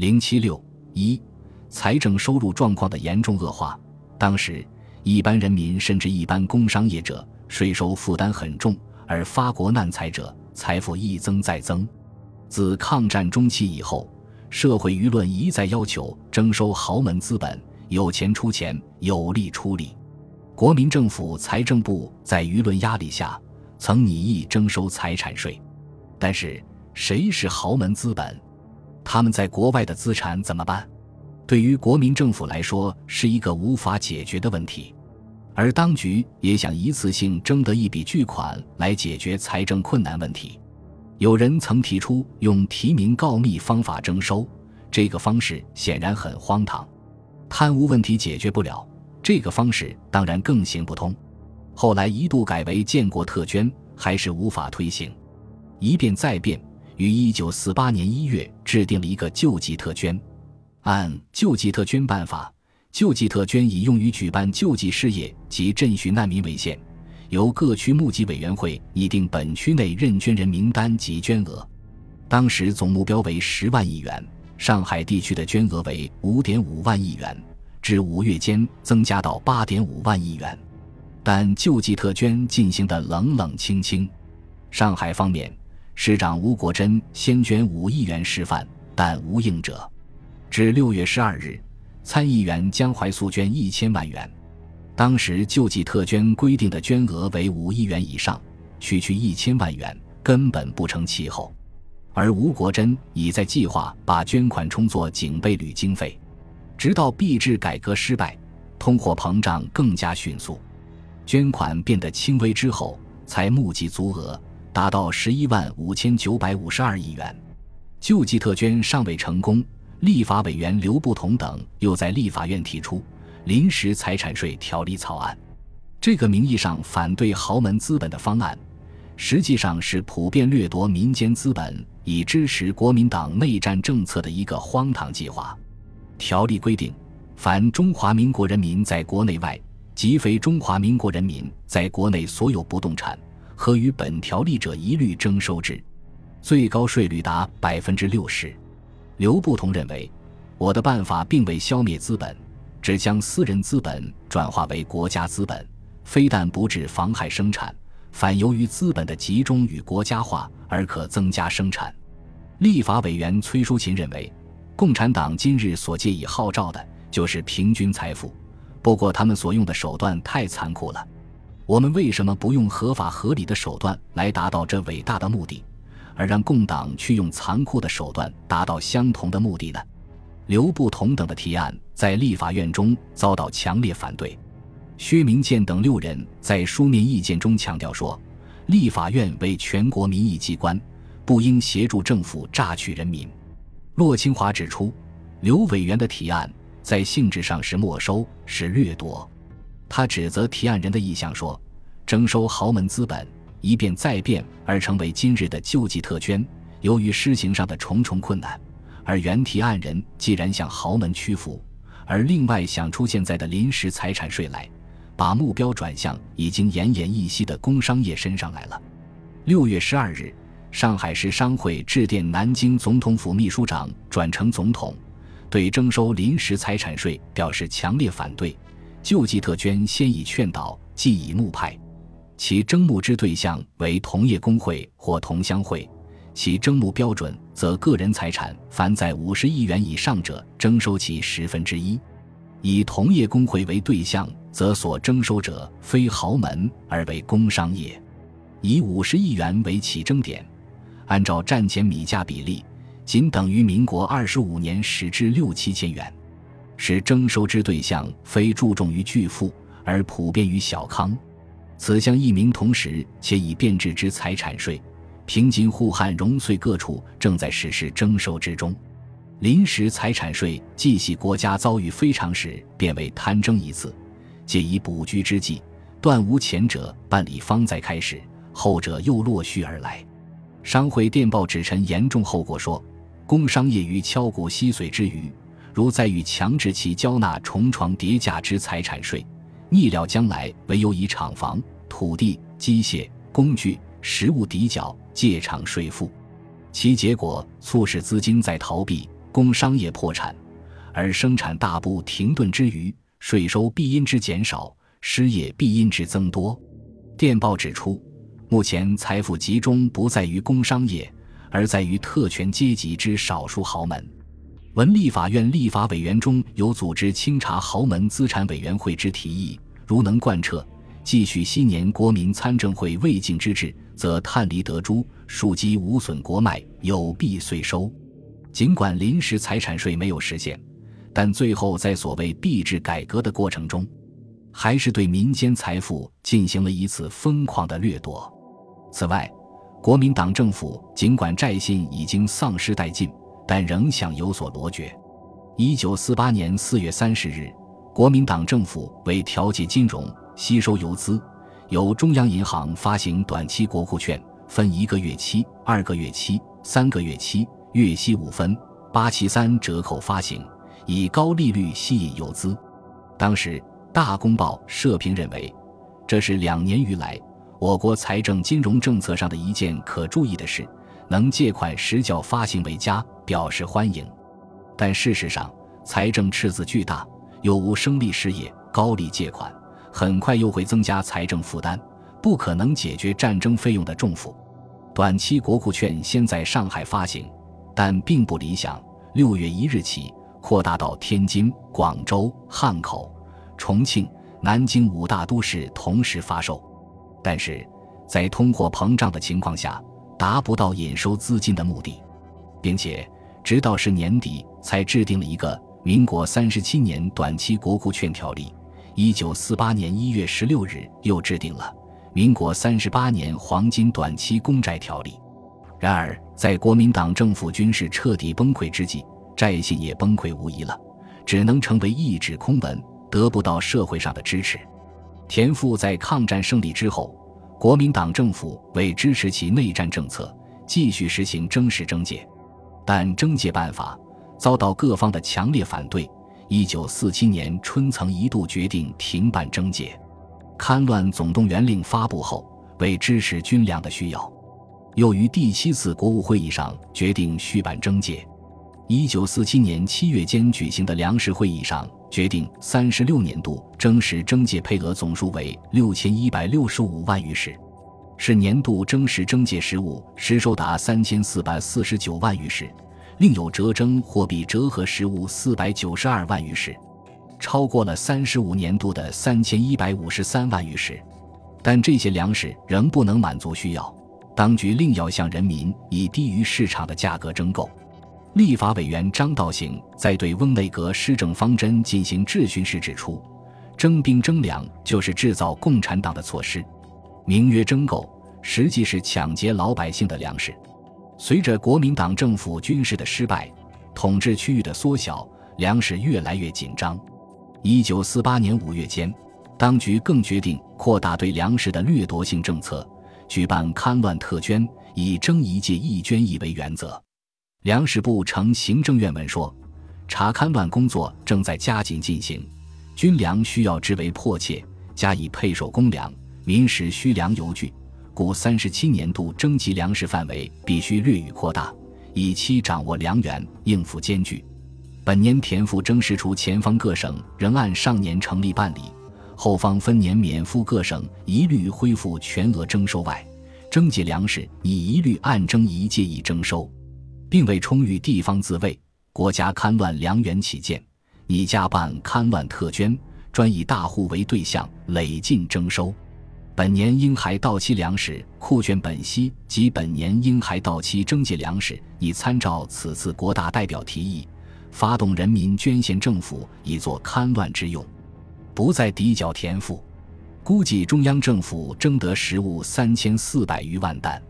零七六一，财政收入状况的严重恶化。当时，一般人民甚至一般工商业者税收负担很重，而发国难财者财富一增再增。自抗战中期以后，社会舆论一再要求征收豪门资本，有钱出钱，有力出力。国民政府财政部在舆论压力下，曾拟议征收财产税。但是，谁是豪门资本？他们在国外的资产怎么办？对于国民政府来说，是一个无法解决的问题。而当局也想一次性征得一笔巨款来解决财政困难问题。有人曾提出用提名告密方法征收，这个方式显然很荒唐。贪污问题解决不了，这个方式当然更行不通。后来一度改为建国特捐，还是无法推行。一变再变。于一九四八年一月制定了一个救济特捐，按救济特捐办法，救济特捐以用于举办救济事业及赈恤难民为限，由各区募集委员会拟定本区内认捐人名单及捐额。当时总目标为十万亿元，上海地区的捐额为五点五万亿元，至五月间增加到八点五万亿元。但救济特捐进行的冷冷清清，上海方面。市长吴国桢先捐五亿元示范，但无应者。至六月十二日，参议员江淮素捐一千万元。当时救济特捐规定的捐额为五亿元以上，区区一千万元根本不成气候。而吴国桢已在计划把捐款充作警备旅经费。直到币制改革失败，通货膨胀更加迅速，捐款变得轻微之后，才募集足额。达到十一万五千九百五十二亿元，救济特捐尚未成功。立法委员刘不同等又在立法院提出《临时财产税条例》草案，这个名义上反对豪门资本的方案，实际上是普遍掠夺民间资本以支持国民党内战政策的一个荒唐计划。条例规定，凡中华民国人民在国内外及非中华民国人民在国内所有不动产。合于本条例者一律征收之，最高税率达百分之六十。刘不同认为，我的办法并未消灭资本，只将私人资本转化为国家资本，非但不致妨害生产，反由于资本的集中与国家化而可增加生产。立法委员崔淑琴认为，共产党今日所借以号召的就是平均财富，不过他们所用的手段太残酷了。我们为什么不用合法合理的手段来达到这伟大的目的，而让共党去用残酷的手段达到相同的目的呢？刘不同等的提案在立法院中遭到强烈反对。薛明建等六人在书面意见中强调说：“立法院为全国民意机关，不应协助政府榨取人民。”骆清华指出，刘委员的提案在性质上是没收，是掠夺。他指责提案人的意向说，征收豪门资本一变再变而成为今日的救济特捐，由于施行上的重重困难，而原提案人既然向豪门屈服，而另外想出现在的临时财产税来，把目标转向已经奄奄一息的工商业身上来了。六月十二日，上海市商会致电南京总统府秘书长转成总统，对征收临时财产税表示强烈反对。救济特捐先以劝导，继以募派，其征募之对象为同业工会或同乡会，其征募标准则个人财产凡在五十亿元以上者，征收其十分之一；以同业工会为对象，则所征收者非豪门而为工商业；以五十亿元为起征点，按照战前米价比例，仅等于民国二十五年时之六七千元。使征收之对象非注重于巨富，而普遍于小康。此项一名同时且已变质之财产税，平津、沪汉、荣穗各处正在实施征收之中。临时财产税既系国家遭遇非常时，便为贪征一次，借以补居之计，断无前者办理方再开始，后者又落续而来。商会电报指陈严重后果说：工商业于敲鼓吸髓之余。如在与强制其交纳重床叠价之财产税，逆料将来唯有以厂房、土地、机械、工具、实物抵缴借偿税负，其结果促使资金在逃避，工商业破产，而生产大部停顿之余，税收必因之减少，失业必因之增多。电报指出，目前财富集中不在于工商业，而在于特权阶级之少数豪门。文立法院立法委员中有组织清查豪门资产委员会之提议，如能贯彻，继续昔年国民参政会未尽之志，则探厘得诸，庶几无损国脉，有弊岁收。尽管临时财产税没有实现，但最后在所谓币制改革的过程中，还是对民间财富进行了一次疯狂的掠夺。此外，国民党政府尽管债信已经丧失殆尽。但仍想有所罗决。一九四八年四月三十日，国民党政府为调节金融、吸收游资，由中央银行发行短期国库券，分一个月期、二个月期、三个月期，月息五分，八七三折扣发行，以高利率吸引游资。当时，《大公报》社评认为，这是两年余来我国财政金融政策上的一件可注意的事。能借款实缴发行为佳，表示欢迎。但事实上，财政赤字巨大，又无生力事业，高利借款很快又会增加财政负担，不可能解决战争费用的重负。短期国库券先在上海发行，但并不理想。六月一日起，扩大到天津、广州、汉口、重庆、南京五大都市同时发售。但是在通货膨胀的情况下。达不到引收资金的目的，并且直到是年底才制定了一个民国三十七年短期国库券条例，一九四八年一月十六日又制定了民国三十八年黄金短期公债条例。然而，在国民党政府军事彻底崩溃之际，债信也崩溃无疑了，只能成为一纸空文，得不到社会上的支持。田赋在抗战胜利之后。国民党政府为支持其内战政策，继续实行征实征界，但征借办法遭到各方的强烈反对。一九四七年春，曾一度决定停办征借。戡乱总动员令发布后，为支持军粮的需要，又于第七次国务会议上决定续办征借。一九四七年七月间举行的粮食会议上。决定三十六年度征实征借配额总数为六千一百六十五万余石，是年度征实征界实物实收达三千四百四十九万余石，另有折征货币折合实物四百九十二万余石，超过了三十五年度的三千一百五十三万余石。但这些粮食仍不能满足需要，当局另要向人民以低于市场的价格征购。立法委员张道行在对翁内阁施政方针进行质询时指出，征兵征粮就是制造共产党的措施，名曰征购，实际是抢劫老百姓的粮食。随着国民党政府军事的失败，统治区域的缩小，粮食越来越紧张。一九四八年五月间，当局更决定扩大对粮食的掠夺性政策，举办戡乱特捐，以征一届一捐一为原则。粮食部呈行政院文说：“查勘乱工作正在加紧进行，军粮需要之为迫切，加以配售公粮，民食需粮犹惧，故三十七年度征集粮食范围必须略予扩大，以期掌握粮源，应付艰巨。本年田赋征实除前方各省仍按上年成立办理，后方分年免付各省一律恢复全额征收外，征集粮食已一律按征一届一征收。”并为充裕地方自卫，国家戡乱粮源起见，拟加办戡乱特捐，专以大户为对象，累进征收。本年应还到期粮食库券本息及本年应还到期征借粮食，已参照此次国大代表提议，发动人民捐献政府，以作戡乱之用，不再抵缴田赋。估计中央政府征得实物三千四百余万担。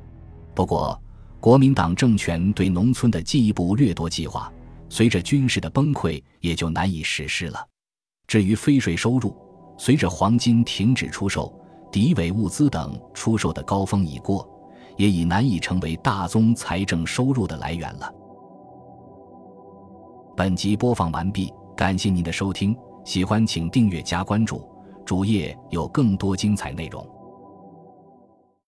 不过。国民党政权对农村的进一步掠夺计划，随着军事的崩溃，也就难以实施了。至于非税收入，随着黄金停止出售、敌伪物资等出售的高峰已过，也已难以成为大宗财政收入的来源了。本集播放完毕，感谢您的收听，喜欢请订阅加关注，主页有更多精彩内容。